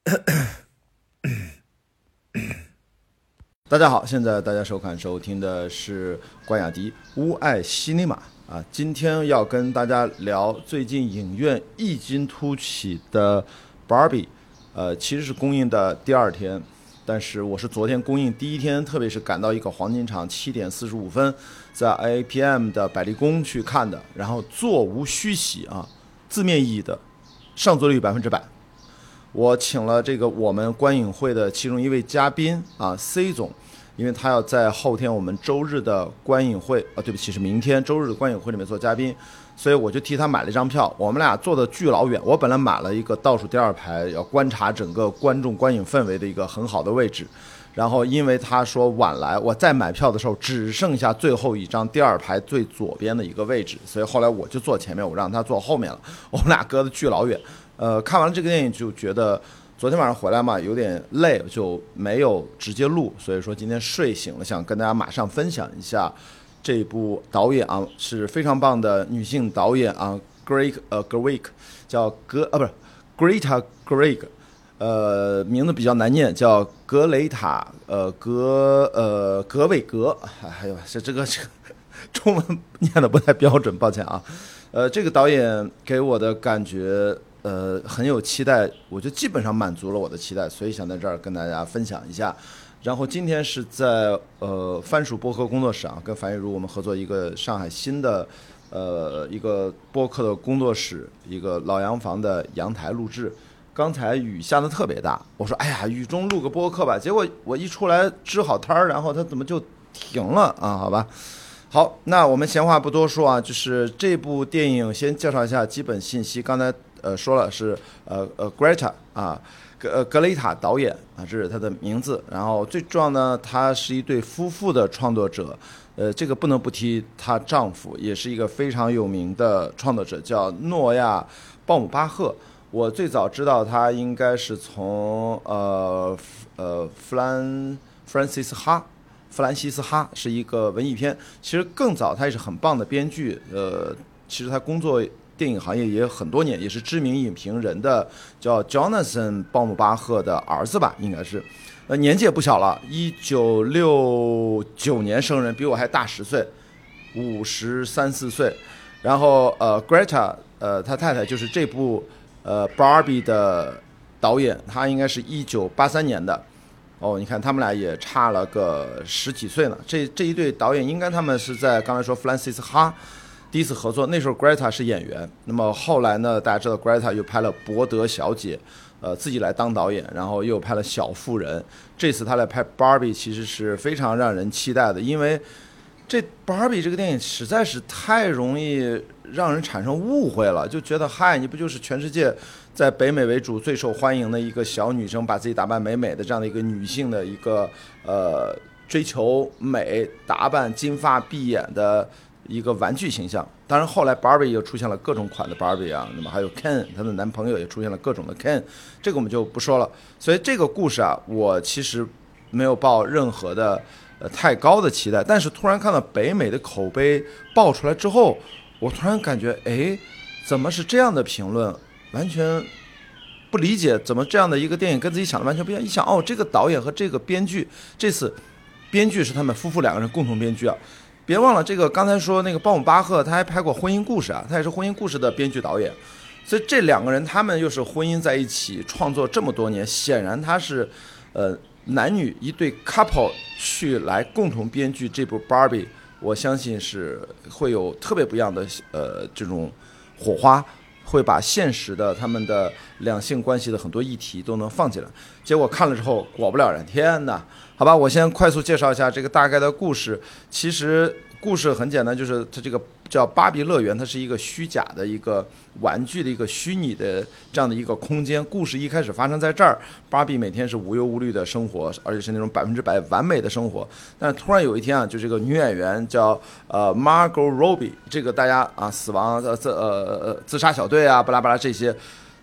大家好，现在大家收看收听的是关雅迪乌爱西尼玛啊，今天要跟大家聊最近影院异军突起的 Barbie，呃，其实是公映的第二天，但是我是昨天公映第一天，特别是赶到一个黄金场，七点四十五分，在 APM 的百丽宫去看的，然后座无虚席啊，字面意义的上座率百分之百。我请了这个我们观影会的其中一位嘉宾啊，C 总，因为他要在后天我们周日的观影会啊，对不起，是明天周日的观影会里面做嘉宾，所以我就替他买了一张票。我们俩坐的巨老远，我本来买了一个倒数第二排，要观察整个观众观影氛围的一个很好的位置。然后因为他说晚来，我再买票的时候只剩下最后一张第二排最左边的一个位置，所以后来我就坐前面，我让他坐后面了。我们俩隔得巨老远。呃，看完了这个电影就觉得，昨天晚上回来嘛，有点累，就没有直接录。所以说今天睡醒了，想跟大家马上分享一下这部导演啊，是非常棒的女性导演啊，Greg 呃 Greg 叫格啊不是 Greta Greg，呃名字比较难念，叫格雷塔呃格呃格韦格，哎呦这这个这个中文念的不太标准，抱歉啊。呃，这个导演给我的感觉。呃，很有期待，我就基本上满足了我的期待，所以想在这儿跟大家分享一下。然后今天是在呃番薯播客工作室啊，跟樊玉茹我们合作一个上海新的呃一个播客的工作室，一个老洋房的阳台录制。刚才雨下的特别大，我说哎呀，雨中录个播客吧。结果我一出来支好摊儿，然后它怎么就停了啊？好吧。好，那我们闲话不多说啊，就是这部电影先介绍一下基本信息。刚才。呃，说了是呃呃，Greta 啊，格呃格雷塔导演啊，这是他的名字。然后最重要呢，她是一对夫妇的创作者。呃，这个不能不提她丈夫，也是一个非常有名的创作者，叫诺亚鲍姆巴赫。我最早知道他应该是从呃呃弗兰弗兰西斯哈弗兰西斯哈是一个文艺片。其实更早，他也是很棒的编剧。呃，其实他工作。电影行业也很多年，也是知名影评人的，叫 Jonathan 鲍姆巴赫的儿子吧，应该是，呃，年纪也不小了，一九六九年生人，比我还大十岁，五十三四岁。然后呃，Greta，呃，他太太就是这部呃 Barbie 的导演，他应该是一九八三年的。哦，你看他们俩也差了个十几岁呢。这这一对导演，应该他们是在刚才说 Francis 哈。第一次合作，那时候 Greta 是演员。那么后来呢？大家知道 Greta 又拍了《伯德小姐》，呃，自己来当导演，然后又拍了《小妇人》。这次他来拍 Barbie，其实是非常让人期待的，因为这 Barbie 这个电影实在是太容易让人产生误会了，就觉得嗨，你不就是全世界在北美为主最受欢迎的一个小女生，把自己打扮美美的这样的一个女性的一个呃追求美、打扮金发碧眼的。一个玩具形象，当然后来 Barbie 又出现了各种款的 Barbie 啊，那么还有 Ken，她的男朋友也出现了各种的 Ken，这个我们就不说了。所以这个故事啊，我其实没有抱任何的呃太高的期待，但是突然看到北美的口碑爆出来之后，我突然感觉，哎，怎么是这样的评论？完全不理解，怎么这样的一个电影跟自己想的完全不一样？一想，哦，这个导演和这个编剧，这次编剧是他们夫妇两个人共同编剧啊。别忘了，这个刚才说那个鲍姆巴赫，他还拍过《婚姻故事》啊，他也是《婚姻故事》的编剧导演，所以这两个人他们又是婚姻在一起创作这么多年，显然他是，呃，男女一对 couple 去来共同编剧这部 Barbie，我相信是会有特别不一样的呃这种火花。会把现实的他们的两性关系的很多议题都能放进来，结果看了之后果不了人，天哪！好吧，我先快速介绍一下这个大概的故事。其实故事很简单，就是他这个。叫芭比乐园，它是一个虚假的一个玩具的一个虚拟的这样的一个空间。故事一开始发生在这儿，芭比每天是无忧无虑的生活，而且是那种百分之百完美的生活。但突然有一天啊，就这个女演员叫呃 Margot Robbie，这个大家啊死亡呃自呃自杀小队啊巴拉巴拉这些，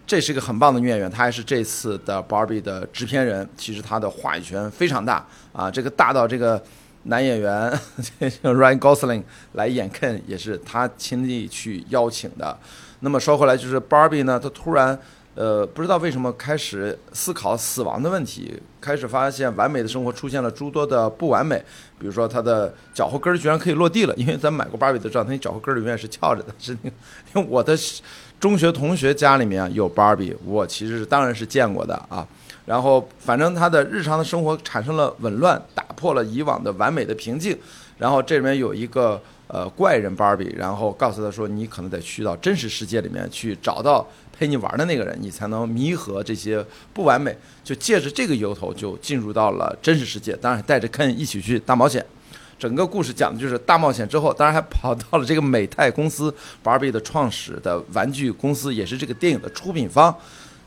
这是一个很棒的女演员，她还是这次的芭比的制片人。其实她的话语权非常大啊，这个大到这个。男演员 Ryan Gosling 来演 Ken 也是他亲力去邀请的。那么说回来，就是 Barbie 呢，他突然呃，不知道为什么开始思考死亡的问题，开始发现完美的生活出现了诸多的不完美，比如说他的脚后跟居然可以落地了，因为咱买过 barbie 都知道，他那脚后跟儿永远是翘着的，是那个，因为我的中学同学家里面有芭比，我其实是当然是见过的啊。然后反正他的日常的生活产生了紊乱，打破了以往的完美的平静。然后这里面有一个呃怪人芭比，然后告诉他说，你可能得去到真实世界里面去找到。陪你玩的那个人，你才能弥合这些不完美。就借着这个由头，就进入到了真实世界。当然，带着肯一起去大冒险。整个故事讲的就是大冒险之后，当然还跑到了这个美泰公司，Barbie 的创始的玩具公司，也是这个电影的出品方。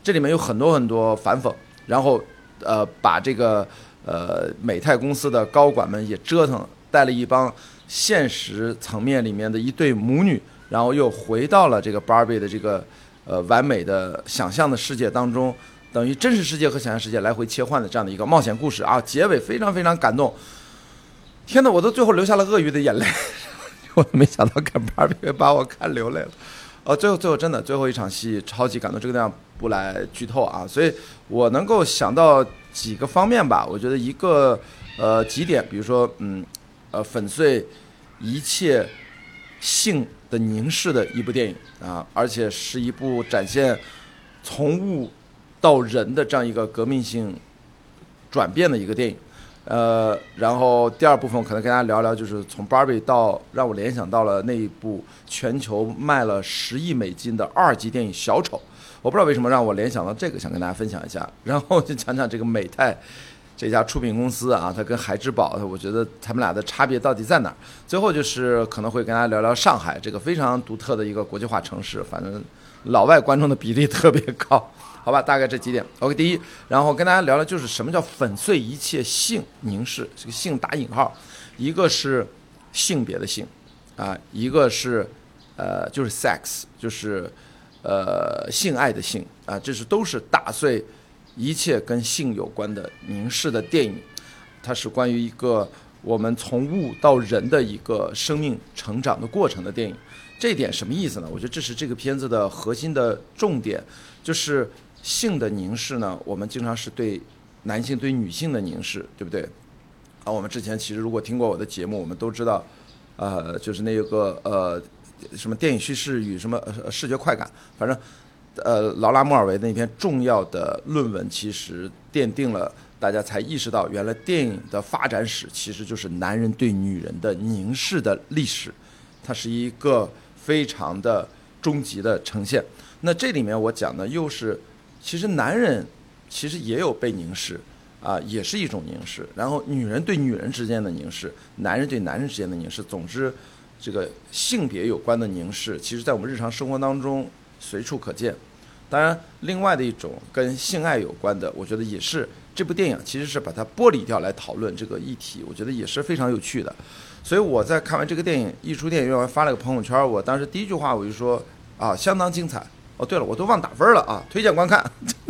这里面有很多很多反讽，然后呃，把这个呃美泰公司的高管们也折腾，带了一帮现实层面里面的一对母女，然后又回到了这个 Barbie 的这个。呃，完美的想象的世界当中，等于真实世界和想象世界来回切换的这样的一个冒险故事啊，结尾非常非常感动。天哪，我都最后流下了鳄鱼的眼泪，我没想到看芭比会把我看流泪了。呃，最后最后真的最后一场戏超级感动，这个地方不来剧透啊，所以我能够想到几个方面吧。我觉得一个呃几点，比如说嗯呃粉碎一切性。的凝视的一部电影啊，而且是一部展现从物到人的这样一个革命性转变的一个电影。呃，然后第二部分可能跟大家聊聊，就是从 Barbie 到让我联想到了那一部全球卖了十亿美金的二级电影《小丑》。我不知道为什么让我联想到这个，想跟大家分享一下。然后就讲讲这个美泰。这家出品公司啊，它跟海之宝，我觉得他们俩的差别到底在哪儿？最后就是可能会跟大家聊聊上海这个非常独特的一个国际化城市，反正老外观众的比例特别高，好吧？大概这几点。OK，第一，然后跟大家聊聊就是什么叫粉碎一切性凝视，这个性打引号，一个是性别的性，啊，一个是呃就是 sex，就是呃性爱的性啊，这是都是打碎。一切跟性有关的凝视的电影，它是关于一个我们从物到人的一个生命成长的过程的电影。这点什么意思呢？我觉得这是这个片子的核心的重点，就是性的凝视呢。我们经常是对男性对女性的凝视，对不对？啊，我们之前其实如果听过我的节目，我们都知道，呃，就是那个呃，什么电影叙事与什么视觉快感，反正。呃，劳拉·莫尔维那篇重要的论文，其实奠定了大家才意识到，原来电影的发展史其实就是男人对女人的凝视的历史，它是一个非常的终极的呈现。那这里面我讲的又是，其实男人其实也有被凝视，啊，也是一种凝视。然后女人对女人之间的凝视，男人对男人之间的凝视，总之，这个性别有关的凝视，其实在我们日常生活当中。随处可见，当然，另外的一种跟性爱有关的，我觉得也是这部电影其实是把它剥离掉来讨论这个议题，我觉得也是非常有趣的。所以我在看完这个电影一出电影院，我发了个朋友圈，我当时第一句话我就说啊，相当精彩。哦，对了，我都忘打分了啊，推荐观看，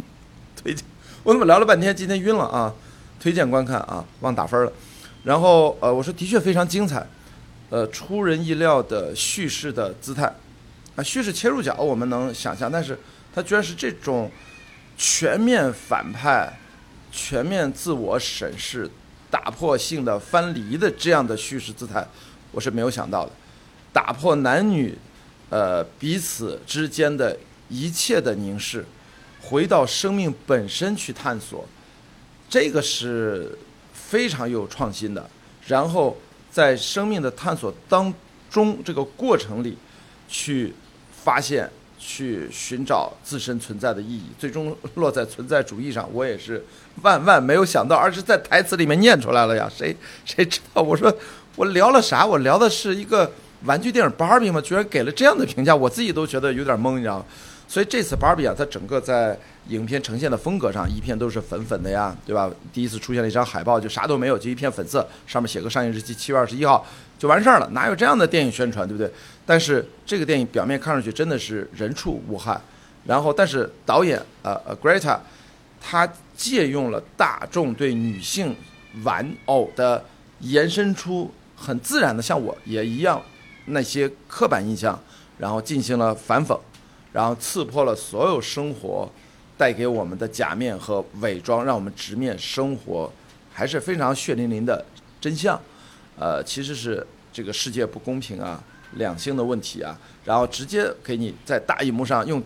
推荐。我怎么聊了半天，今天晕了啊？推荐观看啊，忘打分了。然后呃，我说的确非常精彩，呃，出人意料的叙事的姿态。啊，叙事切入角我们能想象，但是它居然是这种全面反派、全面自我审视、打破性的分离的这样的叙事姿态，我是没有想到的。打破男女呃彼此之间的一切的凝视，回到生命本身去探索，这个是非常有创新的。然后在生命的探索当中这个过程里。去发现、去寻找自身存在的意义，最终落在存在主义上。我也是万万没有想到，而是在台词里面念出来了呀！谁谁知道？我说我聊了啥？我聊的是一个玩具电影《芭比》吗？居然给了这样的评价，我自己都觉得有点懵，你知道吗？所以这次《芭比》啊，它整个在影片呈现的风格上，一片都是粉粉的呀，对吧？第一次出现了一张海报，就啥都没有，就一片粉色，上面写个上映日期七月二十一号就完事儿了，哪有这样的电影宣传，对不对？但是这个电影表面看上去真的是人畜无害，然后但是导演呃呃 Greta，他借用了大众对女性玩偶的延伸出很自然的，像我也一样那些刻板印象，然后进行了反讽。然后刺破了所有生活带给我们的假面和伪装，让我们直面生活，还是非常血淋淋的真相。呃，其实是这个世界不公平啊，两性的问题啊，然后直接给你在大荧幕上用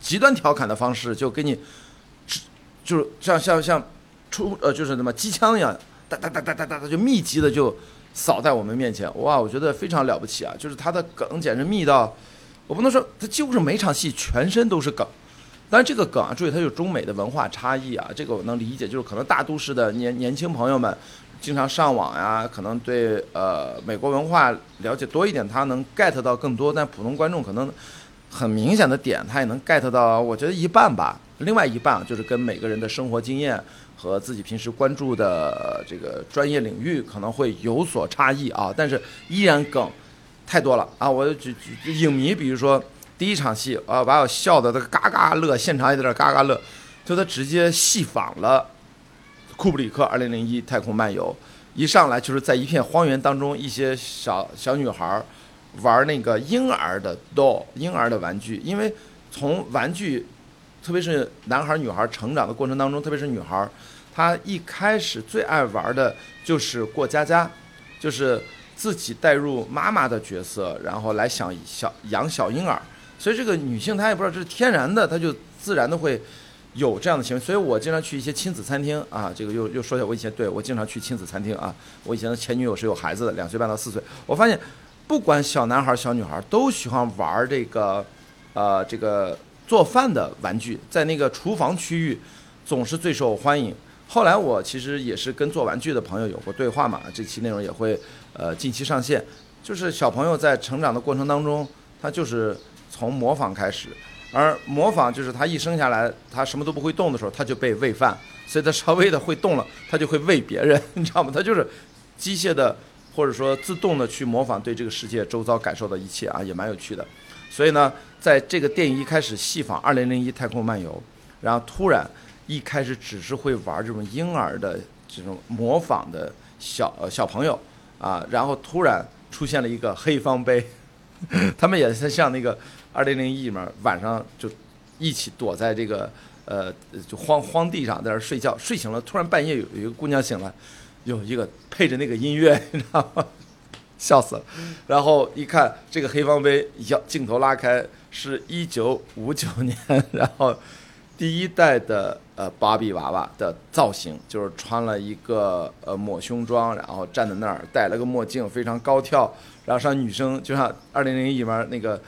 极端调侃的方式，就给你，就是像像像出呃就是什么机枪一样，哒哒哒哒哒哒哒，就密集的就扫在我们面前。哇，我觉得非常了不起啊！就是他的梗简直密到，我不能说他几乎是每场戏全身都是梗。但这个梗啊，注意它有中美的文化差异啊，这个我能理解，就是可能大都市的年年轻朋友们经常上网呀，可能对呃美国文化了解多一点，他能 get 到更多。但普通观众可能很明显的点，他也能 get 到，我觉得一半吧。另外一半就是跟每个人的生活经验和自己平时关注的这个专业领域可能会有所差异啊。但是依然梗太多了啊！我举举影迷，比如说。第一场戏啊，把我笑的都嘎嘎乐，现场也在那嘎嘎乐，就他直接戏仿了库布里克《二零零一太空漫游》，一上来就是在一片荒原当中，一些小小女孩玩那个婴儿的 doll 婴儿的玩具，因为从玩具，特别是男孩女孩成长的过程当中，特别是女孩，她一开始最爱玩的就是过家家，就是自己带入妈妈的角色，然后来想小养小婴儿。所以这个女性她也不知道这是天然的，她就自然的会有这样的行为。所以我经常去一些亲子餐厅啊，这个又又说一下，我以前对我经常去亲子餐厅啊。我以前的前女友是有孩子的，两岁半到四岁。我发现，不管小男孩儿小女孩儿都喜欢玩这个，呃，这个做饭的玩具，在那个厨房区域总是最受欢迎。后来我其实也是跟做玩具的朋友有过对话嘛，这期内容也会呃近期上线。就是小朋友在成长的过程当中，他就是。从模仿开始，而模仿就是他一生下来，他什么都不会动的时候，他就被喂饭，所以他稍微的会动了，他就会喂别人，你知道吗？他就是机械的或者说自动的去模仿对这个世界周遭感受的一切啊，也蛮有趣的。所以呢，在这个电影一开始戏仿《二零零一太空漫游》，然后突然一开始只是会玩这种婴儿的这种模仿的小小朋友啊，然后突然出现了一个黑方杯，他们也是像那个。二零零一里面晚上就一起躲在这个呃就荒荒地上在那睡觉，睡醒了突然半夜有有一个姑娘醒了，有一个配着那个音乐，你知道吗？笑死了。然后一看这个黑方杯，要镜头拉开是一九五九年，然后第一代的呃芭比娃娃的造型就是穿了一个呃抹胸装，然后站在那儿戴了个墨镜，非常高挑，然后像女生就像二零零一里面那个。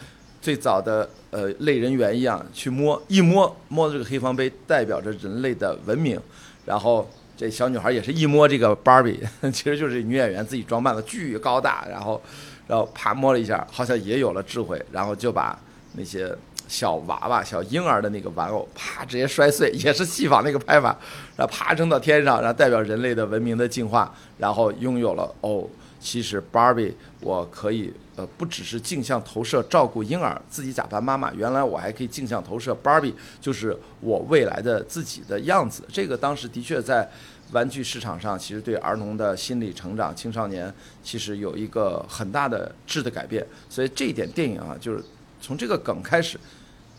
最早的呃类人猿一样去摸一摸摸这个黑方杯，代表着人类的文明。然后这小女孩也是一摸这个芭比，其实就是女演员自己装扮的，巨高大。然后然后啪摸了一下，好像也有了智慧。然后就把那些小娃娃、小婴儿的那个玩偶啪直接摔碎，也是戏仿那个拍法，然后啪扔到天上，然后代表人类的文明的进化。然后拥有了哦，其实 Barbie 我可以。呃，不只是镜像投射照顾婴儿，自己假扮妈妈，原来我还可以镜像投射 Barbie，就是我未来的自己的样子。这个当时的确在玩具市场上，其实对儿童的心理成长、青少年其实有一个很大的质的改变。所以这一点电影啊，就是从这个梗开始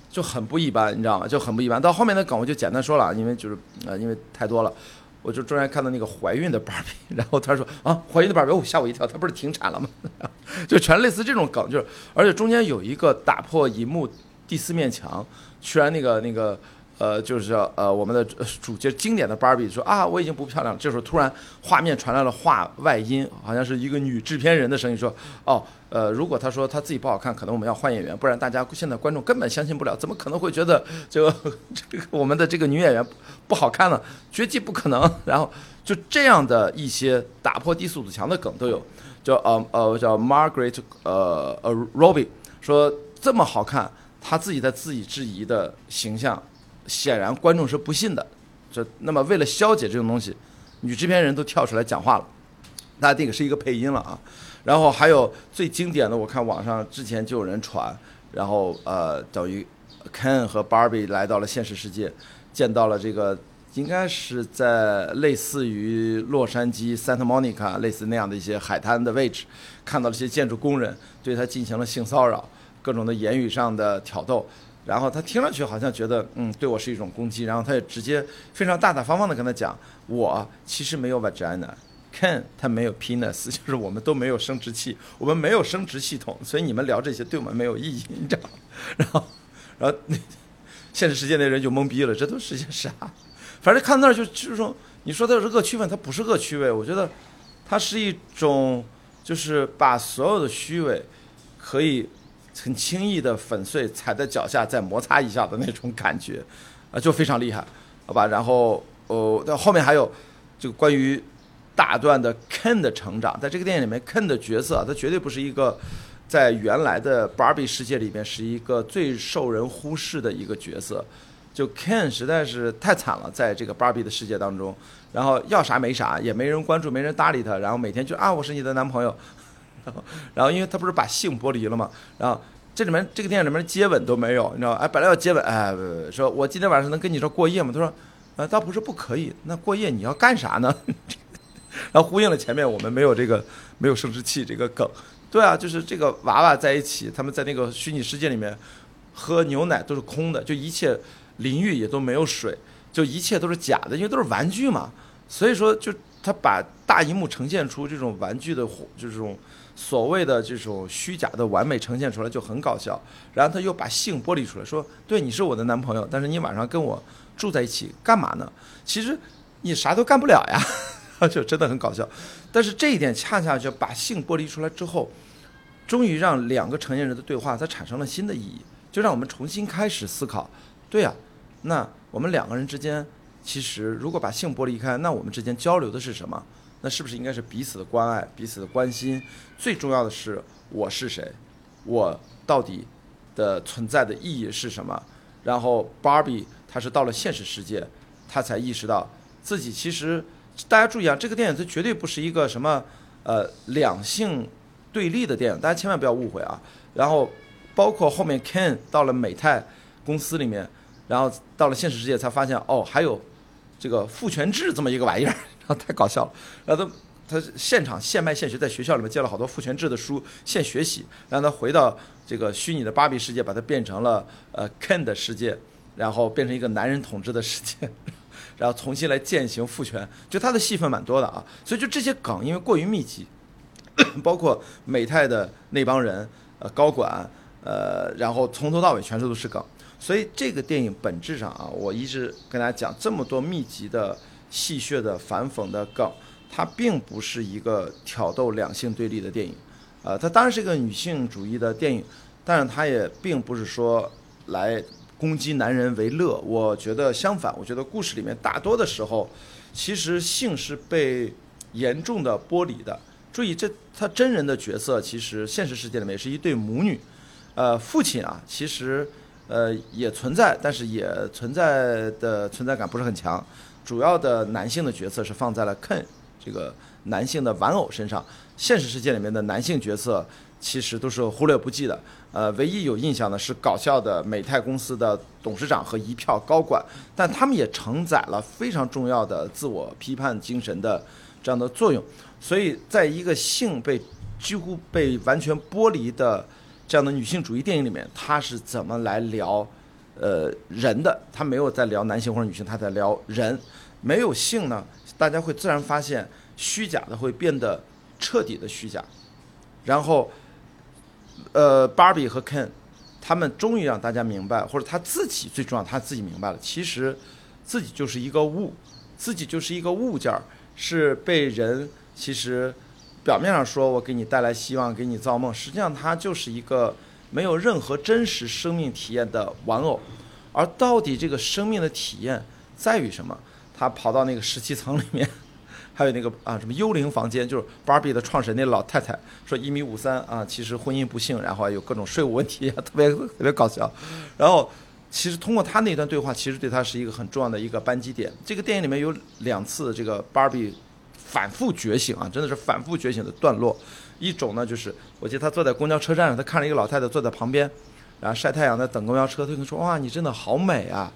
就很不一般，你知道吗？就很不一般。到后面的梗我就简单说了，因为就是呃，因为太多了。我就中间看到那个怀孕的芭比，然后他说啊，怀孕的芭比，哦，吓我一跳，她不是停产了吗？就全类似这种梗，就是而且中间有一个打破银幕第四面墙，居然那个那个。呃，就是呃，我们的主角经典的芭比说啊，我已经不漂亮了。这时候突然画面传来了话外音，好像是一个女制片人的声音说：“哦，呃，如果她说她自己不好看，可能我们要换演员，不然大家现在观众根本相信不了，怎么可能会觉得就这个我们的这个女演员不好看呢？绝技不可能。”然后就这样的一些打破低速子墙的梗都有，叫呃呃叫 Margaret 呃呃 Robbie 说这么好看，她自己在自己质疑的形象。显然观众是不信的，这那么为了消解这种东西，女制片人都跳出来讲话了。那这个是一个配音了啊，然后还有最经典的，我看网上之前就有人传，然后呃等于 Ken 和 Barbie 来到了现实世界，见到了这个应该是在类似于洛杉矶 Santa Monica 类似那样的一些海滩的位置，看到了一些建筑工人对他进行了性骚扰，各种的言语上的挑逗。然后他听上去好像觉得，嗯，对我是一种攻击，然后他也直接非常大大方方的跟他讲，我其实没有 vagina，Ken 他没有 penis，就是我们都没有生殖器，我们没有生殖系统，所以你们聊这些对我们没有意义，你知道？然后，然后现实世界那人就懵逼了，这都是些啥？反正看那儿就就是说，你说他是恶趣味，他不是恶趣味，我觉得他是一种，就是把所有的虚伪可以。很轻易的粉碎，踩在脚下再摩擦一下的那种感觉，啊，就非常厉害，好吧？然后，哦，到后面还有这个关于大段的 Ken 的成长，在这个电影里面，Ken 的角色，他绝对不是一个在原来的 Barbie 世界里面是一个最受人忽视的一个角色，就 Ken 实在是太惨了，在这个 Barbie 的世界当中，然后要啥没啥，也没人关注，没人搭理他，然后每天就啊，我是你的男朋友。然后，然后，因为他不是把性剥离了嘛，然后这里面这个电影里面接吻都没有，你知道吧哎，本来要接吻，哎，说我今天晚上能跟你说过夜吗？他说，呃，倒不是不可以，那过夜你要干啥呢？然后呼应了前面我们没有这个没有生殖器这个梗，对啊，就是这个娃娃在一起，他们在那个虚拟世界里面喝牛奶都是空的，就一切淋浴也都没有水，就一切都是假的，因为都是玩具嘛，所以说就他把大荧幕呈现出这种玩具的就这种。所谓的这种虚假的完美呈现出来就很搞笑，然后他又把性剥离出来，说：“对，你是我的男朋友，但是你晚上跟我住在一起干嘛呢？其实你啥都干不了呀，就真的很搞笑。但是这一点恰恰就把性剥离出来之后，终于让两个成年人的对话它产生了新的意义，就让我们重新开始思考：对呀，那我们两个人之间其实如果把性剥离开，那我们之间交流的是什么？”那是不是应该是彼此的关爱、彼此的关心？最重要的是我是谁，我到底的存在的意义是什么？然后 Barbie 他是到了现实世界，他才意识到自己其实，大家注意啊，这个电影它绝对不是一个什么呃两性对立的电影，大家千万不要误会啊。然后包括后面 Ken 到了美泰公司里面，然后到了现实世界才发现哦，还有这个父权制这么一个玩意儿。然后，太搞笑了！然后他他现场现卖现学，在学校里面借了好多父权制的书现学习，让他回到这个虚拟的芭比世界，把它变成了呃 Ken 的世界，然后变成一个男人统治的世界，然后重新来践行父权。就他的戏份蛮多的啊，所以就这些梗因为过于密集，包括美泰的那帮人呃高管呃，然后从头到尾全都是梗，所以这个电影本质上啊，我一直跟大家讲这么多密集的。戏谑的反讽的梗，它并不是一个挑逗两性对立的电影，呃，它当然是一个女性主义的电影，但是它也并不是说来攻击男人为乐。我觉得相反，我觉得故事里面大多的时候，其实性是被严重的剥离的。注意，这他真人的角色其实现实世界里面是一对母女，呃，父亲啊，其实呃也存在，但是也存在的存在感不是很强。主要的男性的角色是放在了 Ken 这个男性的玩偶身上，现实世界里面的男性角色其实都是忽略不计的。呃，唯一有印象的是搞笑的美泰公司的董事长和一票高管，但他们也承载了非常重要的自我批判精神的这样的作用。所以，在一个性被几乎被完全剥离的这样的女性主义电影里面，她是怎么来聊？呃，人的他没有在聊男性或者女性，他在聊人。没有性呢，大家会自然发现虚假的会变得彻底的虚假。然后，呃，Barbie 和 Ken，他们终于让大家明白，或者他自己最重要，他自己明白了，其实自己就是一个物，自己就是一个物件儿，是被人其实表面上说我给你带来希望，给你造梦，实际上它就是一个。没有任何真实生命体验的玩偶，而到底这个生命的体验在于什么？他跑到那个十七层里面，还有那个啊什么幽灵房间，就是芭比的创始人那老太太说一米五三啊，其实婚姻不幸，然后还有各种税务问题，特别特别搞笑。然后其实通过他那段对话，其实对他是一个很重要的一个扳机点。这个电影里面有两次这个芭比反复觉醒啊，真的是反复觉醒的段落。一种呢，就是我记得他坐在公交车站上，他看了一个老太太坐在旁边，然后晒太阳在等公交车，他就说：“哇，你真的好美啊！”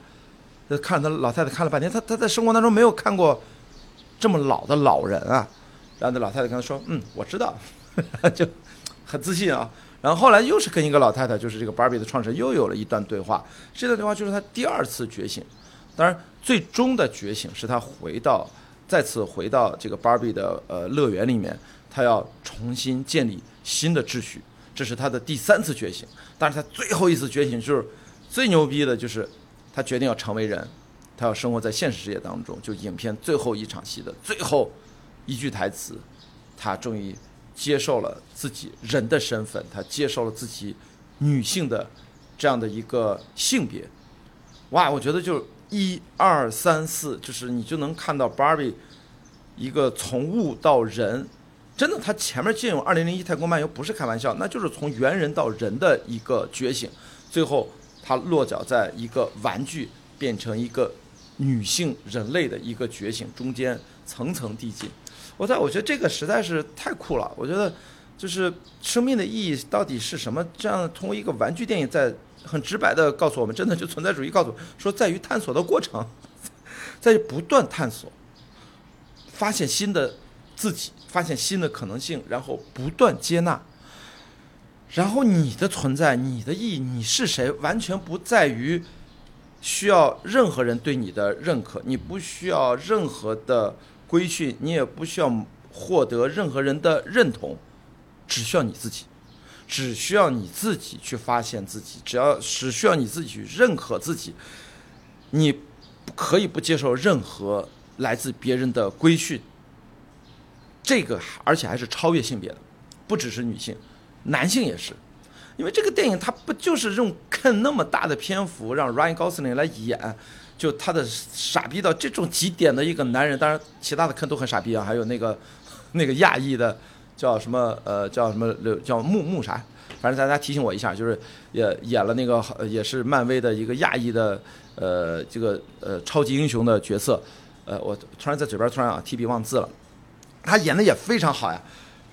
他看他老太太看了半天，他他在生活当中没有看过这么老的老人啊。然后那老太太跟他说：“嗯，我知道。”就很自信啊。然后后来又是跟一个老太太，就是这个芭比的创始人，又有了一段对话。这段对话就是他第二次觉醒，当然最终的觉醒是他回到再次回到这个芭比的呃乐园里面，他要重新建立新的秩序，这是他的第三次觉醒。但是他最后一次觉醒就是最牛逼的，就是他决定要成为人，他要生活在现实世界当中。就影片最后一场戏的最后一句台词，他终于。接受了自己人的身份，他接受了自己女性的这样的一个性别。哇，我觉得就一二三四，就是你就能看到 Barbie 一个从物到人，真的，他前面借用《二零零一太空漫游》不是开玩笑，那就是从猿人到人的一个觉醒。最后，他落脚在一个玩具变成一个女性人类的一个觉醒，中间层层递进。我在我觉得这个实在是太酷了。我觉得，就是生命的意义到底是什么？这样通过一个玩具电影，在很直白的告诉我们，真的就存在主义告诉我说，在于探索的过程，在于不断探索，发现新的自己，发现新的可能性，然后不断接纳。然后你的存在，你的意义，你是谁，完全不在于需要任何人对你的认可，你不需要任何的。规训，你也不需要获得任何人的认同，只需要你自己，只需要你自己去发现自己，只要只需要你自己去认可自己，你可以不接受任何来自别人的规训。这个而且还是超越性别的，不只是女性，男性也是，因为这个电影它不就是用看那么大的篇幅让 Ryan Gosling 来演。就他的傻逼到这种极点的一个男人，当然其他的坑都很傻逼啊，还有那个那个亚裔的叫什么呃叫什么叫木木啥，反正大家提醒我一下，就是也演了那个也是漫威的一个亚裔的呃这个呃超级英雄的角色，呃我突然在嘴边突然啊提笔忘字了，他演的也非常好呀，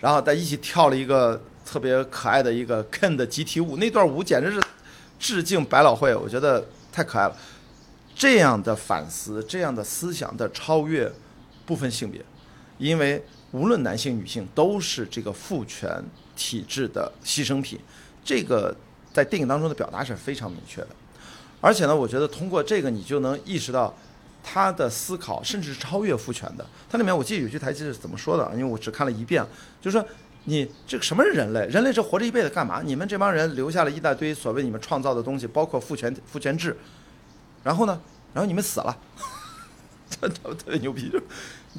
然后在一起跳了一个特别可爱的一个 Ken 的集体舞，那段舞简直是致敬百老汇，我觉得太可爱了。这样的反思，这样的思想的超越，不分性别，因为无论男性女性都是这个父权体制的牺牲品，这个在电影当中的表达是非常明确的。而且呢，我觉得通过这个，你就能意识到他的思考甚至是超越父权的。它里面我记得有句台词是怎么说的？因为我只看了一遍，就是说你这个什么是人类？人类是活着一辈子干嘛？你们这帮人留下了一大堆所谓你们创造的东西，包括父权父权制。然后呢？然后你们死了，特特别牛逼！就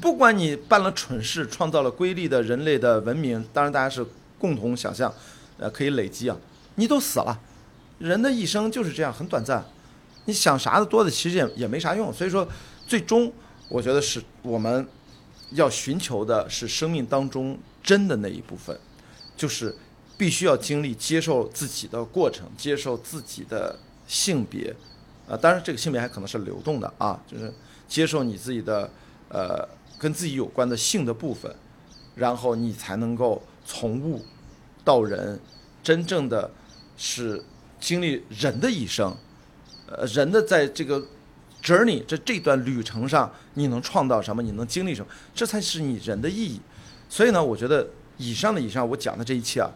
不管你办了蠢事，创造了瑰丽的人类的文明，当然大家是共同想象，呃，可以累积啊。你都死了，人的一生就是这样，很短暂。你想啥的多的，其实也也没啥用。所以说，最终我觉得是我们要寻求的是生命当中真的那一部分，就是必须要经历接受自己的过程，接受自己的性别。呃，当然，这个性别还可能是流动的啊，就是接受你自己的呃跟自己有关的性的部分，然后你才能够从物到人，真正的是经历人的一生，呃，人的在这个 journey 这这段旅程上，你能创造什么？你能经历什么？这才是你人的意义。所以呢，我觉得以上的以上我讲的这一切啊，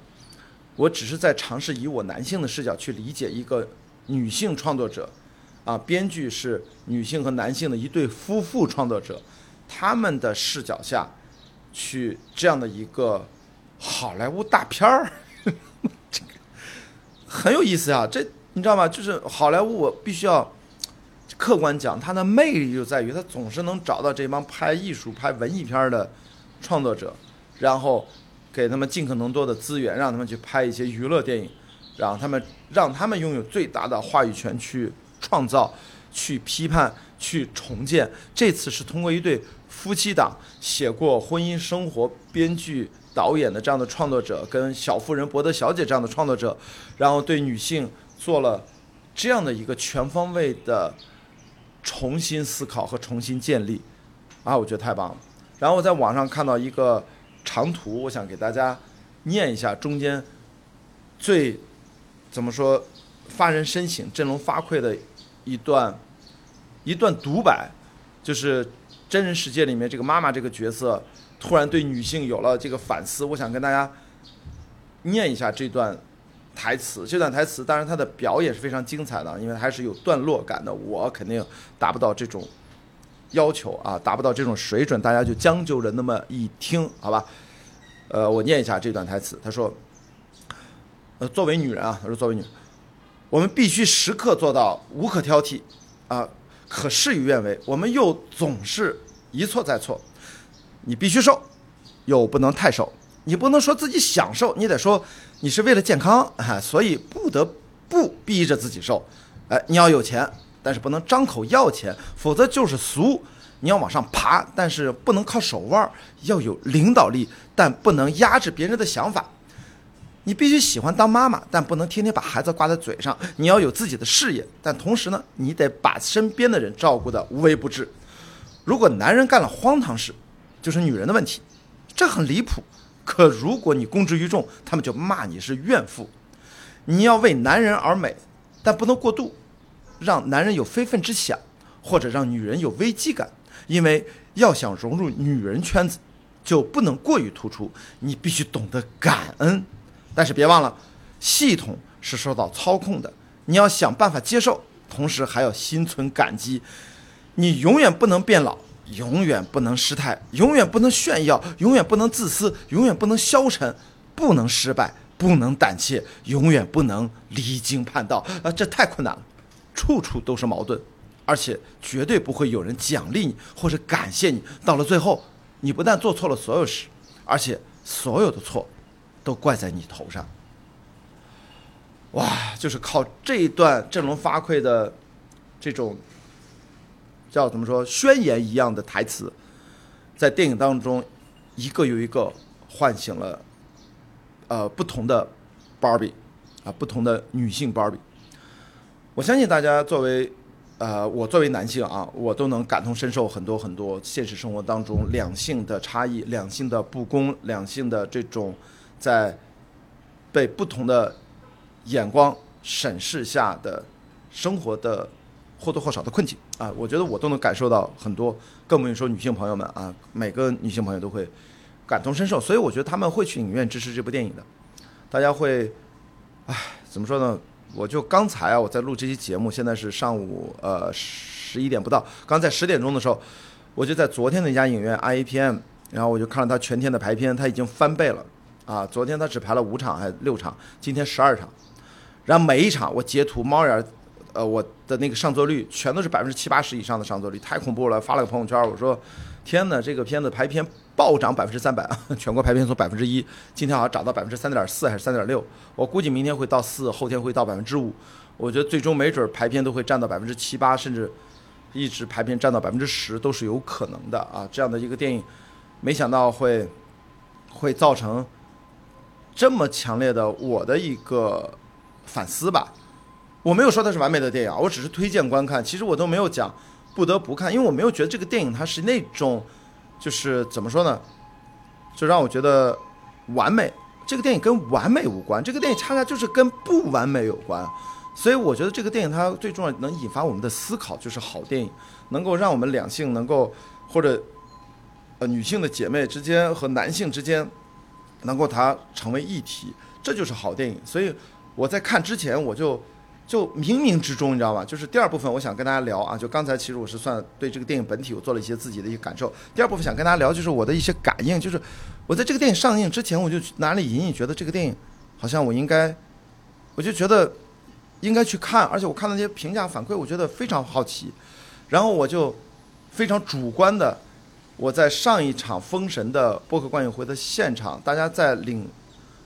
我只是在尝试以我男性的视角去理解一个女性创作者。啊，编剧是女性和男性的一对夫妇创作者，他们的视角下，去这样的一个好莱坞大片儿，这个很有意思啊。这你知道吗？就是好莱坞，我必须要客观讲，它的魅力就在于它总是能找到这帮拍艺术、拍文艺片的创作者，然后给他们尽可能多的资源，让他们去拍一些娱乐电影，让他们让他们拥有最大的话语权去。创造，去批判，去重建。这次是通过一对夫妻档写过婚姻生活、编剧、导演的这样的创作者，跟小妇人、博德小姐这样的创作者，然后对女性做了这样的一个全方位的重新思考和重新建立。啊，我觉得太棒了。然后我在网上看到一个长图，我想给大家念一下中间最怎么说发人深省、振聋发聩的。一段，一段独白，就是真人世界里面这个妈妈这个角色突然对女性有了这个反思。我想跟大家念一下这段台词，这段台词当然它的表演是非常精彩的，因为还是有段落感的。我肯定达不到这种要求啊，达不到这种水准，大家就将就着那么一听，好吧？呃，我念一下这段台词，他说：“呃，作为女人啊，他说作为女人，我们必须时刻做到无可挑剔，啊，可事与愿违。我们又总是一错再错。你必须瘦，又不能太瘦。你不能说自己享受，你得说你是为了健康啊，所以不得不逼着自己瘦。哎，你要有钱，但是不能张口要钱，否则就是俗。你要往上爬，但是不能靠手腕，要有领导力，但不能压制别人的想法。你必须喜欢当妈妈，但不能天天把孩子挂在嘴上。你要有自己的事业，但同时呢，你得把身边的人照顾得无微不至。如果男人干了荒唐事，就是女人的问题，这很离谱。可如果你公之于众，他们就骂你是怨妇。你要为男人而美，但不能过度，让男人有非分之想，或者让女人有危机感。因为要想融入女人圈子，就不能过于突出。你必须懂得感恩，但是别忘了，系统是受到操控的。你要想办法接受，同时还要心存感激。你永远不能变老。永远不能失态，永远不能炫耀，永远不能自私，永远不能消沉，不能失败，不能胆怯，永远不能离经叛道啊！这太困难了，处处都是矛盾，而且绝对不会有人奖励你或者感谢你。到了最后，你不但做错了所有事，而且所有的错都怪在你头上。哇，就是靠这一段振聋发聩的这种。叫怎么说宣言一样的台词，在电影当中，一个又一个唤醒了，呃不同的芭比，啊不同的女性芭比。我相信大家作为，呃我作为男性啊，我都能感同身受很多很多现实生活当中两性的差异、两性的不公、两性的这种在被不同的眼光审视下的生活的。或多或少的困境啊，我觉得我都能感受到很多，更不用说女性朋友们啊，每个女性朋友都会感同身受，所以我觉得他们会去影院支持这部电影的。大家会，唉，怎么说呢？我就刚才啊，我在录这期节目，现在是上午呃十一点不到，刚在十点钟的时候，我就在昨天那家影院 IAPM，然后我就看了他全天的排片，他已经翻倍了啊！昨天他只排了五场还六场，今天十二场，然后每一场我截图猫眼。呃，我的那个上座率全都是百分之七八十以上的上座率，太恐怖了！发了个朋友圈，我说：“天哪，这个片子排片暴涨百分之三百啊，全国排片从百分之一，今天好像涨到百分之三点四还是三点六。我估计明天会到四，后天会到百分之五。我觉得最终没准排片都会占到百分之七八，甚至一直排片占到百分之十都是有可能的啊！这样的一个电影，没想到会会造成这么强烈的我的一个反思吧。”我没有说它是完美的电影，我只是推荐观看。其实我都没有讲不得不看，因为我没有觉得这个电影它是那种，就是怎么说呢，就让我觉得完美。这个电影跟完美无关，这个电影恰恰就是跟不完美有关。所以我觉得这个电影它最重要能引发我们的思考，就是好电影能够让我们两性能够或者呃女性的姐妹之间和男性之间能够它成为一体，这就是好电影。所以我在看之前我就。就冥冥之中，你知道吗？就是第二部分，我想跟大家聊啊。就刚才其实我是算对这个电影本体，我做了一些自己的一些感受。第二部分想跟大家聊，就是我的一些感应。就是我在这个电影上映之前，我就哪里隐隐觉得这个电影好像我应该，我就觉得应该去看。而且我看那些评价反馈，我觉得非常好奇。然后我就非常主观的，我在上一场封神的播客观影会的现场，大家在领。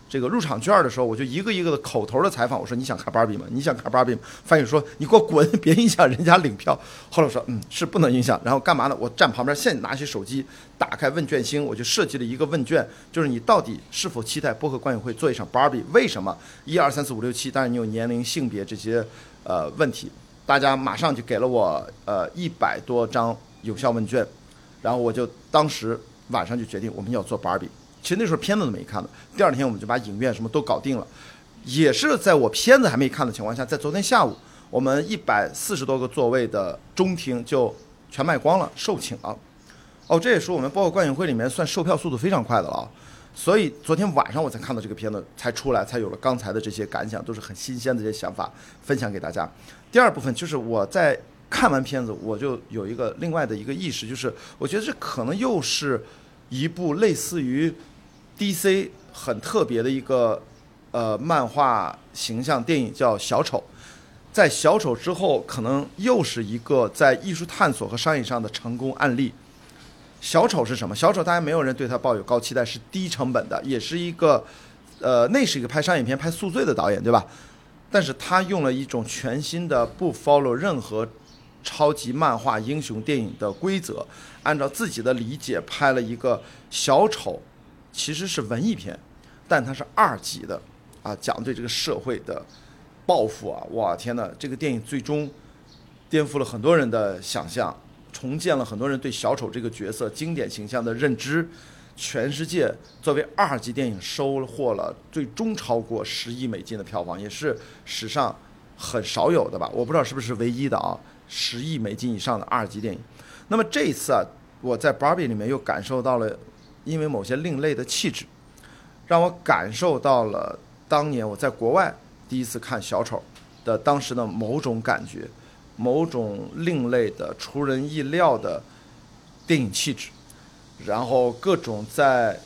这个入场券的时候，我就一个一个的口头的采访，我说你想看芭比吗？你想看芭比吗？翻译说你给我滚，别影响人家领票。后来我说嗯，是不能影响。然后干嘛呢？我站旁边，现拿起手机，打开问卷星，我就设计了一个问卷，就是你到底是否期待播客观影会做一场芭比？为什么？一二三四五六七，当然你有年龄、性别这些呃问题，大家马上就给了我呃一百多张有效问卷，然后我就当时晚上就决定我们要做芭比。其实那时候片子都没看呢，第二天我们就把影院什么都搞定了，也是在我片子还没看的情况下，在昨天下午，我们一百四十多个座位的中厅就全卖光了，售罄了。哦，这也是我们包括观影会里面算售票速度非常快的了。所以昨天晚上我才看到这个片子才出来，才有了刚才的这些感想，都是很新鲜的这些想法分享给大家。第二部分就是我在看完片子，我就有一个另外的一个意识，就是我觉得这可能又是一部类似于 DC 很特别的一个呃漫画形象电影，叫《小丑》。在《小丑》之后，可能又是一个在艺术探索和商业上的成功案例。小丑是什么？小丑大家没有人对他抱有高期待，是低成本的，也是一个，呃，那是一个拍商业片、拍宿醉的导演，对吧？但是他用了一种全新的、不 follow 任何超级漫画英雄电影的规则，按照自己的理解拍了一个小丑，其实是文艺片，但它是二级的，啊，讲对这个社会的。报复啊！哇天哪，这个电影最终颠覆了很多人的想象，重建了很多人对小丑这个角色经典形象的认知。全世界作为二级电影收获了最终超过十亿美金的票房，也是史上很少有的吧？我不知道是不是唯一的啊！十亿美金以上的二级电影。那么这一次啊，我在《Barbie》里面又感受到了，因为某些另类的气质，让我感受到了当年我在国外。第一次看小丑的当时的某种感觉，某种另类的、出人意料的电影气质，然后各种在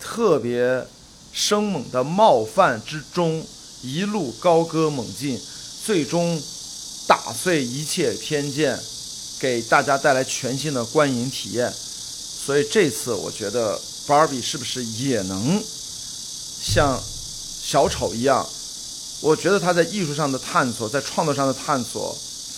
特别生猛的冒犯之中一路高歌猛进，最终打碎一切偏见，给大家带来全新的观影体验。所以这次我觉得芭比是不是也能像小丑一样？我觉得他在艺术上的探索，在创作上的探索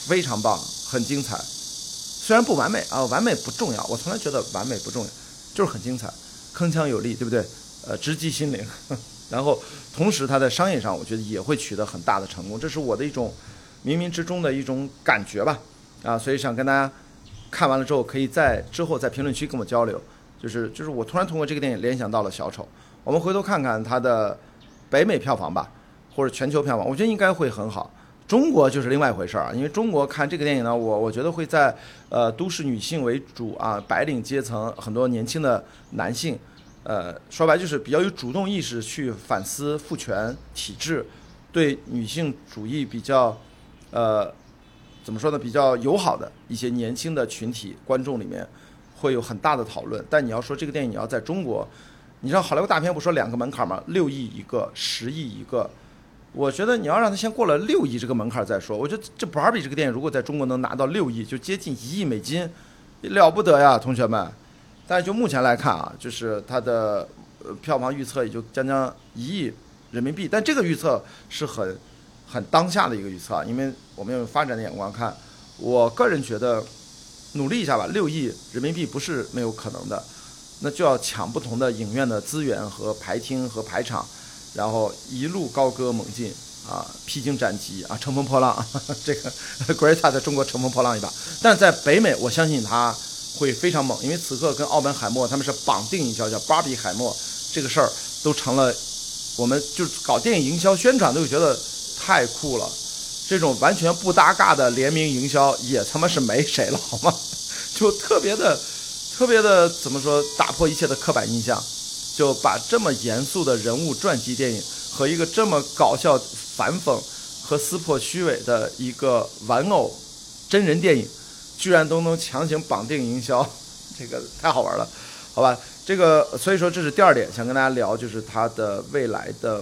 非常棒，很精彩。虽然不完美啊，完美不重要。我从来觉得完美不重要，就是很精彩，铿锵有力，对不对？呃，直击心灵。然后，同时他在商业上，我觉得也会取得很大的成功。这是我的一种冥冥之中的一种感觉吧。啊，所以想跟大家看完了之后，可以在之后在评论区跟我交流。就是就是我突然通过这个电影联想到了小丑。我们回头看看它的北美票房吧。或者全球票房，我觉得应该会很好。中国就是另外一回事儿啊，因为中国看这个电影呢，我我觉得会在呃都市女性为主啊，白领阶层很多年轻的男性，呃说白就是比较有主动意识去反思父权体制，对女性主义比较呃怎么说呢，比较友好的一些年轻的群体观众里面会有很大的讨论。但你要说这个电影你要在中国，你知道好莱坞大片不说两个门槛吗？六亿一个，十亿一个。我觉得你要让他先过了六亿这个门槛再说。我觉得这《芭比》这个电影如果在中国能拿到六亿，就接近一亿美金，了不得呀，同学们。但就目前来看啊，就是它的票房预测也就将将一亿人民币。但这个预测是很很当下的一个预测，因为我们用发展的眼光看，我个人觉得努力一下吧，六亿人民币不是没有可能的。那就要抢不同的影院的资源和排厅和排场。然后一路高歌猛进啊，披荆斩棘啊，乘风破浪。这个 Greta 在中国乘风破浪一把，但在北美，我相信他会非常猛，因为此刻跟奥本海默他们是绑定营销，叫芭比海默这个事儿都成了，我们就是搞电影营销宣传都会觉得太酷了。这种完全不搭嘎的联名营销也他妈是没谁了，好吗？就特别的，特别的怎么说，打破一切的刻板印象。就把这么严肃的人物传记电影和一个这么搞笑反讽和撕破虚伪的一个玩偶真人电影，居然都能强行绑定营销，这个太好玩了，好吧？这个所以说这是第二点，想跟大家聊，就是它的未来的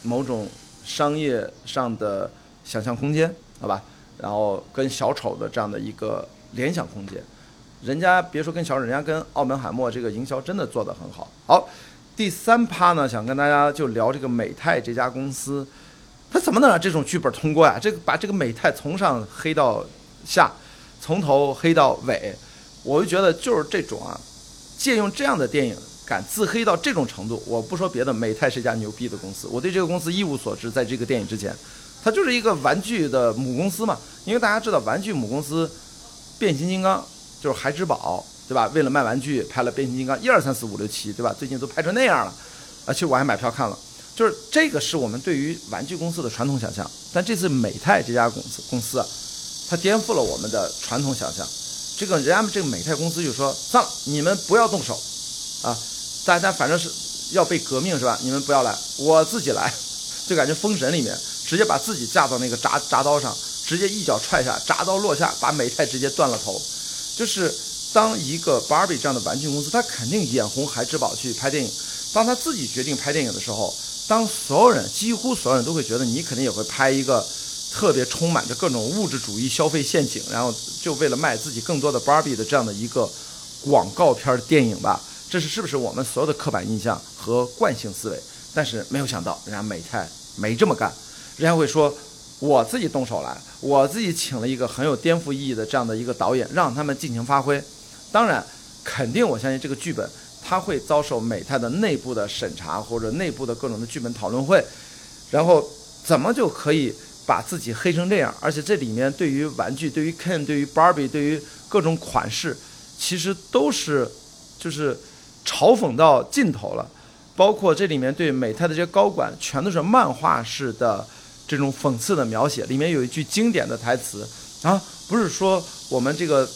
某种商业上的想象空间，好吧？然后跟小丑的这样的一个联想空间。人家别说跟小丑人家跟澳门海默这个营销真的做得很好。好，第三趴呢，想跟大家就聊这个美泰这家公司，他怎么能让这种剧本通过呀？这个把这个美泰从上黑到下，从头黑到尾，我就觉得就是这种啊，借用这样的电影敢自黑到这种程度。我不说别的，美泰是一家牛逼的公司，我对这个公司一无所知。在这个电影之前，它就是一个玩具的母公司嘛。因为大家知道，玩具母公司变形金刚。就是孩之宝，对吧？为了卖玩具，拍了变形金刚一二三四五六七，对吧？最近都拍成那样了，而且我还买票看了。就是这个是我们对于玩具公司的传统想象，但这次美泰这家公司公司啊，它颠覆了我们的传统想象。这个人家这个美泰公司就说算了，你们不要动手，啊，大家反正是要被革命是吧？你们不要来，我自己来，就感觉《封神》里面直接把自己架到那个铡铡刀上，直接一脚踹下，铡刀落下，把美泰直接断了头。就是当一个 Barbie 这样的玩具公司，他肯定眼红孩之宝去拍电影。当他自己决定拍电影的时候，当所有人几乎所有人都会觉得你肯定也会拍一个特别充满着各种物质主义消费陷阱，然后就为了卖自己更多的 Barbie 的这样的一个广告片电影吧。这是是不是我们所有的刻板印象和惯性思维？但是没有想到，人家美泰没这么干，人家会说。我自己动手来，我自己请了一个很有颠覆意义的这样的一个导演，让他们进行发挥。当然，肯定我相信这个剧本他会遭受美泰的内部的审查或者内部的各种的剧本讨论会。然后怎么就可以把自己黑成这样？而且这里面对于玩具、对于 Ken、对于 Barbie、对于各种款式，其实都是就是嘲讽到尽头了。包括这里面对美泰的这些高管，全都是漫画式的。这种讽刺的描写里面有一句经典的台词啊，不是说我们这个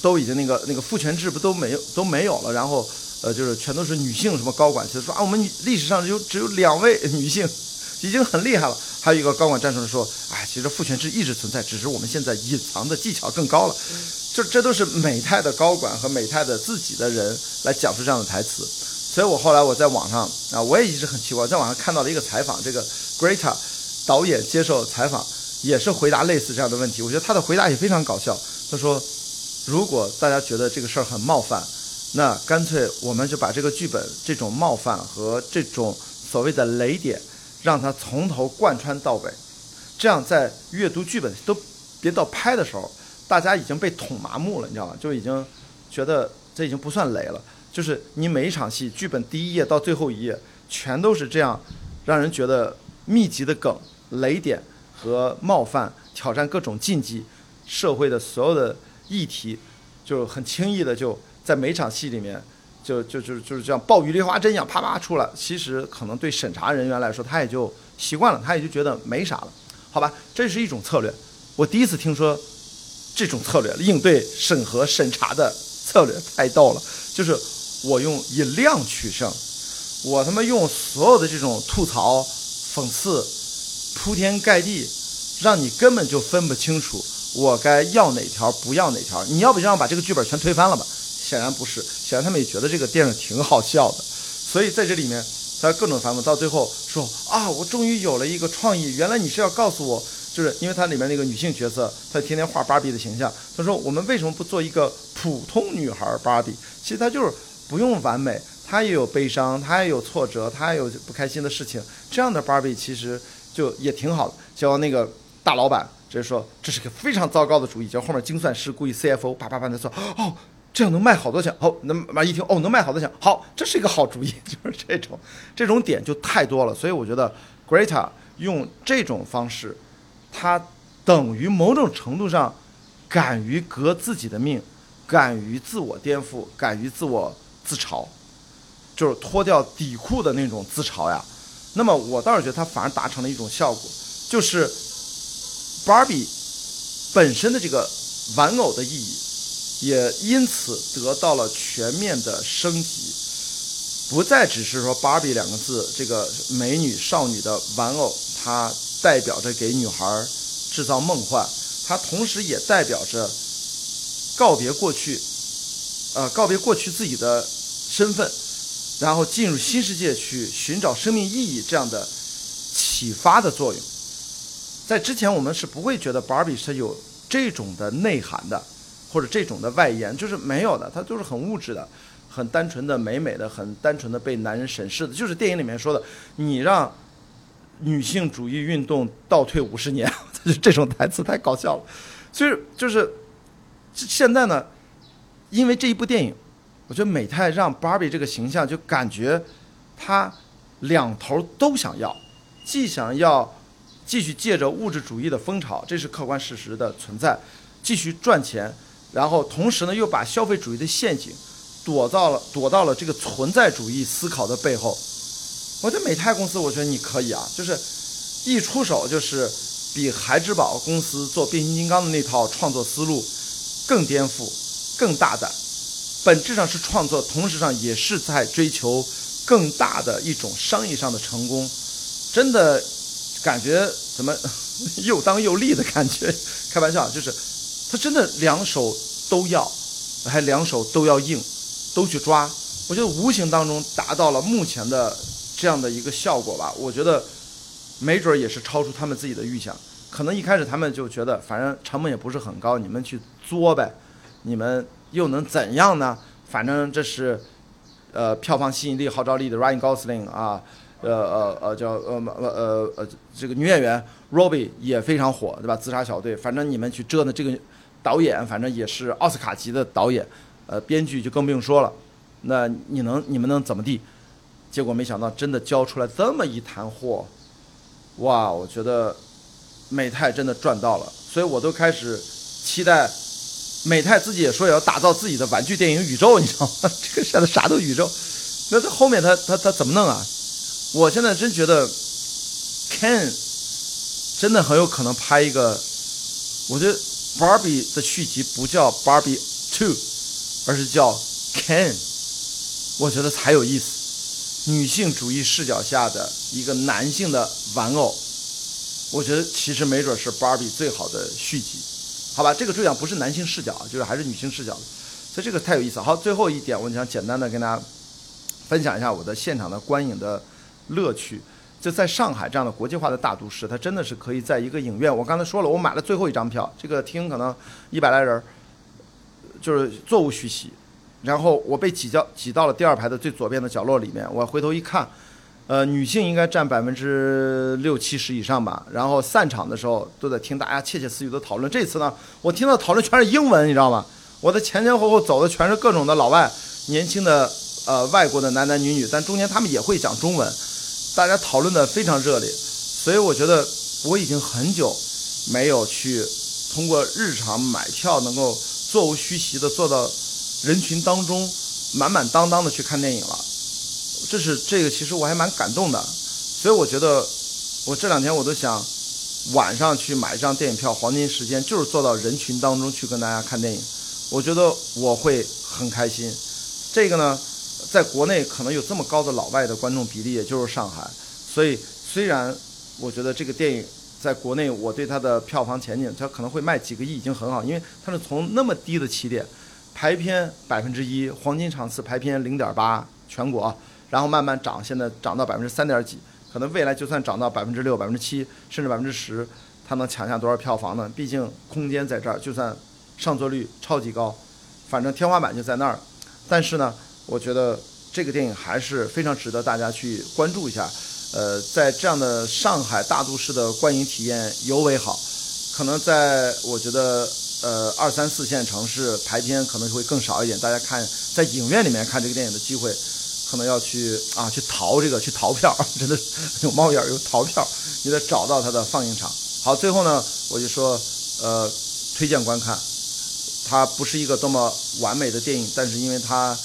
都已经那个那个父权制不都没有都没有了，然后呃就是全都是女性什么高管，其实说啊我们历史上只有只有两位女性，已经很厉害了。还有一个高管站出来说，哎，其实父权制一直存在，只是我们现在隐藏的技巧更高了。就这都是美泰的高管和美泰的自己的人来讲述这样的台词。所以我后来我在网上啊，我也一直很奇怪，在网上看到了一个采访，这个 Greta。导演接受采访也是回答类似这样的问题，我觉得他的回答也非常搞笑。他说：“如果大家觉得这个事儿很冒犯，那干脆我们就把这个剧本这种冒犯和这种所谓的雷点，让它从头贯穿到尾。这样在阅读剧本都别到拍的时候，大家已经被捅麻木了，你知道吗？就已经觉得这已经不算雷了。就是你每一场戏剧本第一页到最后一页，全都是这样，让人觉得密集的梗。”雷点和冒犯，挑战各种禁忌，社会的所有的议题，就很轻易的就在每场戏里面，就就就就是这样暴雨梨花针一样啪啪出来。其实可能对审查人员来说，他也就习惯了，他也就觉得没啥了，好吧？这是一种策略。我第一次听说这种策略应对审核审查的策略，太逗了。就是我用以量取胜，我他妈用所有的这种吐槽、讽刺。铺天盖地，让你根本就分不清楚我该要哪条，不要哪条。你要不就让把这个剧本全推翻了吧？显然不是，显然他们也觉得这个电影挺好笑的。所以在这里面，他各种反讽，到最后说啊，我终于有了一个创意。原来你是要告诉我，就是因为它里面那个女性角色，她天天画芭比的形象。他说我们为什么不做一个普通女孩芭比？其实她就是不用完美，她也有悲伤，她也有挫折，她也有不开心的事情。这样的芭比其实。就也挺好的，结果那个大老板直接说这是个非常糟糕的主意，结果后面精算师故意 CFO 啪啪啪的说哦，这样能卖好多钱，好，能妈一听哦能卖好多钱，好，这是一个好主意，就是这种这种点就太多了，所以我觉得 Greta 用这种方式，他等于某种程度上敢于革自己的命，敢于自我颠覆，敢于自我自嘲，就是脱掉底裤的那种自嘲呀。那么我倒是觉得它反而达成了一种效果，就是，Barbie 本身的这个玩偶的意义，也因此得到了全面的升级，不再只是说芭比两个字这个美女少女的玩偶，它代表着给女孩制造梦幻，它同时也代表着告别过去，呃，告别过去自己的身份。然后进入新世界去寻找生命意义这样的启发的作用，在之前我们是不会觉得 Barbie 是有这种的内涵的，或者这种的外延，就是没有的，它就是很物质的，很单纯的美美的，很单纯的被男人审视的，就是电影里面说的，你让女性主义运动倒退五十年，这种台词太搞笑了，所以就是现在呢，因为这一部电影。我觉得美泰让芭比这个形象就感觉，他两头都想要，既想要继续借着物质主义的风潮，这是客观事实的存在，继续赚钱，然后同时呢又把消费主义的陷阱躲到了躲到了这个存在主义思考的背后。我觉得美泰公司，我觉得你可以啊，就是一出手就是比孩之宝公司做变形金刚的那套创作思路更颠覆、更大胆。本质上是创作，同时上也是在追求更大的一种商业上的成功，真的感觉怎么 又当又立的感觉？开玩笑，就是他真的两手都要，还两手都要硬，都去抓。我觉得无形当中达到了目前的这样的一个效果吧。我觉得没准也是超出他们自己的预想。可能一开始他们就觉得，反正成本也不是很高，你们去作呗，你们又能怎样呢？反正这是，呃，票房吸引力、号召力的 Ryan Gosling 啊，呃呃呃叫呃呃呃呃这个女演员 Robbie 也非常火，对吧？自杀小队，反正你们去折腾这个导演，反正也是奥斯卡级的导演，呃，编剧就更不用说了。那你能你们能怎么地？结果没想到真的交出来这么一坛货，哇！我觉得。美泰真的赚到了，所以我都开始期待美泰自己也说要打造自己的玩具电影宇宙，你知道吗？这个现在啥都宇宙，那他后面他他他怎么弄啊？我现在真觉得 Ken 真的很有可能拍一个，我觉得 Barbie 的续集不叫 Barbie Two，而是叫 Ken，我觉得才有意思。女性主义视角下的一个男性的玩偶。我觉得其实没准是 Barbie 最好的续集，好吧？这个注意啊不是男性视角，就是还是女性视角的，所以这个太有意思。好，最后一点，我想简单的跟大家分享一下我的现场的观影的乐趣。就在上海这样的国际化的大都市，它真的是可以在一个影院。我刚才说了，我买了最后一张票，这个厅可能一百来人，就是座无虚席。然后我被挤叫挤到了第二排的最左边的角落里面，我回头一看。呃，女性应该占百分之六七十以上吧。然后散场的时候都在听大家窃窃私语的讨论。这次呢，我听到讨论全是英文，你知道吗？我的前前后后走的全是各种的老外，年轻的呃外国的男男女女，但中间他们也会讲中文，大家讨论的非常热烈。所以我觉得我已经很久没有去通过日常买票能够座无虚席的坐到人群当中，满满当当的去看电影了。这是这个，其实我还蛮感动的，所以我觉得，我这两天我都想晚上去买一张电影票，黄金时间就是坐到人群当中去跟大家看电影，我觉得我会很开心。这个呢，在国内可能有这么高的老外的观众比例，也就是上海，所以虽然我觉得这个电影在国内，我对它的票房前景，它可能会卖几个亿已经很好，因为它是从那么低的起点，排片百分之一，黄金场次排片零点八，全国。然后慢慢涨，现在涨到百分之三点几，可能未来就算涨到百分之六、百分之七，甚至百分之十，它能抢下多少票房呢？毕竟空间在这儿，就算上座率超级高，反正天花板就在那儿。但是呢，我觉得这个电影还是非常值得大家去关注一下。呃，在这样的上海大都市的观影体验尤为好，可能在我觉得呃二三四线城市排片可能会更少一点，大家看在影院里面看这个电影的机会。可能要去啊，去淘这个，去淘票，真的有猫眼有淘票，你得找到它的放映场。好，最后呢，我就说，呃，推荐观看。它不是一个多么完美的电影，但是因为它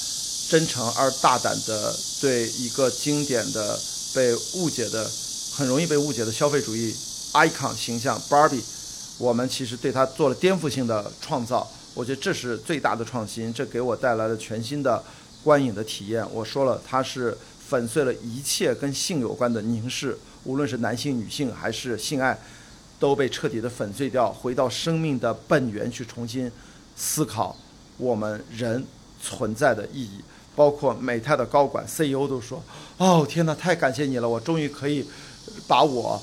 真诚而大胆的对一个经典的、被误解的、很容易被误解的消费主义 icon 形象 Barbie，我们其实对它做了颠覆性的创造。我觉得这是最大的创新，这给我带来了全新的。观影的体验，我说了，它是粉碎了一切跟性有关的凝视，无论是男性、女性还是性爱，都被彻底的粉碎掉，回到生命的本源去重新思考我们人存在的意义。包括美泰的高管 CEO 都说：“哦，天哪，太感谢你了，我终于可以把我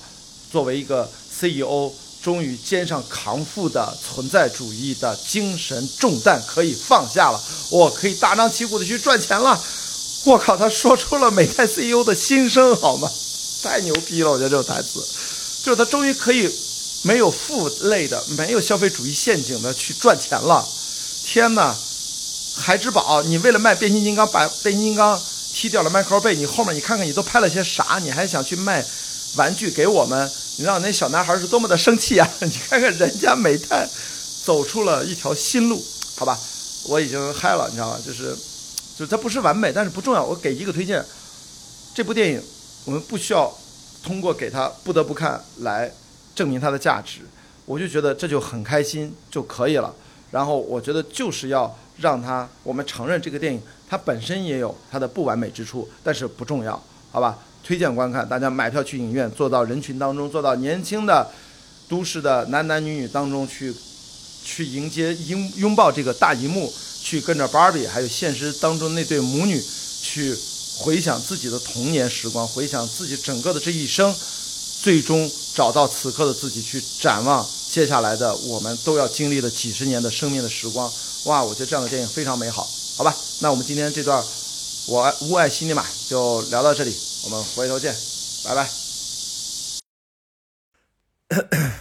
作为一个 CEO。”终于肩上扛负的存在主义的精神重担可以放下了，我可以大张旗鼓的去赚钱了。我靠，他说出了美泰 CEO 的心声，好吗？太牛逼了！我觉得这种台词，就是他终于可以没有负累的、没有消费主义陷阱的去赚钱了。天哪，孩之宝，你为了卖变形金刚把变形金刚踢掉了迈克尔贝，你后面你看看你都拍了些啥？你还想去卖玩具给我们？你让那小男孩是多么的生气啊！你看看人家美泰走出了一条新路，好吧？我已经嗨了，你知道吗？就是，就是它不是完美，但是不重要。我给一个推荐，这部电影我们不需要通过给他不得不看来证明它的价值，我就觉得这就很开心就可以了。然后我觉得就是要让它我们承认这个电影它本身也有它的不完美之处，但是不重要，好吧？推荐观看，大家买票去影院，坐到人群当中，坐到年轻的都市的男男女女当中去，去迎接拥拥抱这个大荧幕，去跟着芭比还有现实当中那对母女去回想自己的童年时光，回想自己整个的这一生，最终找到此刻的自己，去展望接下来的我们都要经历了几十年的生命的时光。哇，我觉得这样的电影非常美好，好吧？那我们今天这段我爱吾爱心尼玛就聊到这里，我们回头见，拜拜。咳咳